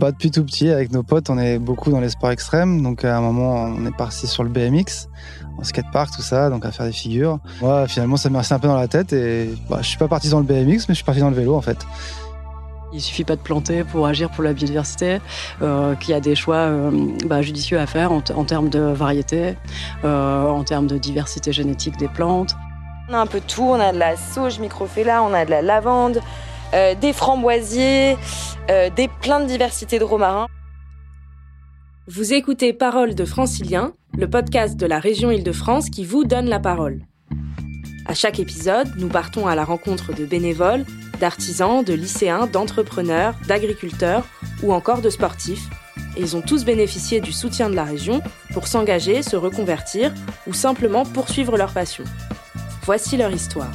bah, Depuis tout petit, avec nos potes, on est beaucoup dans les sports extrêmes. Donc à un moment, on est parti sur le BMX, en skatepark, tout ça, donc à faire des figures. Moi, finalement, ça m'est resté un peu dans la tête et bah, je suis pas parti dans le BMX, mais je suis parti dans le vélo en fait. Il suffit pas de planter pour agir pour la biodiversité, euh, qu'il y a des choix euh, bah, judicieux à faire en, termes de variété, euh, en termes de diversité génétique des plantes. On a un peu de tout, on a de la sauge microphylla, on a de la lavande, des framboisiers, des plein de diversité de romarin. Vous écoutez Parole de Francilien, le podcast de la région Île-de-France qui vous donne la parole. À chaque épisode, nous partons à la rencontre de bénévoles, d'artisans, de lycéens, d'entrepreneurs, d'agriculteurs ou encore de sportifs. Ils ont tous bénéficié du soutien de la région pour s'engager, se reconvertir ou simplement poursuivre leur passion. Voici leur histoire.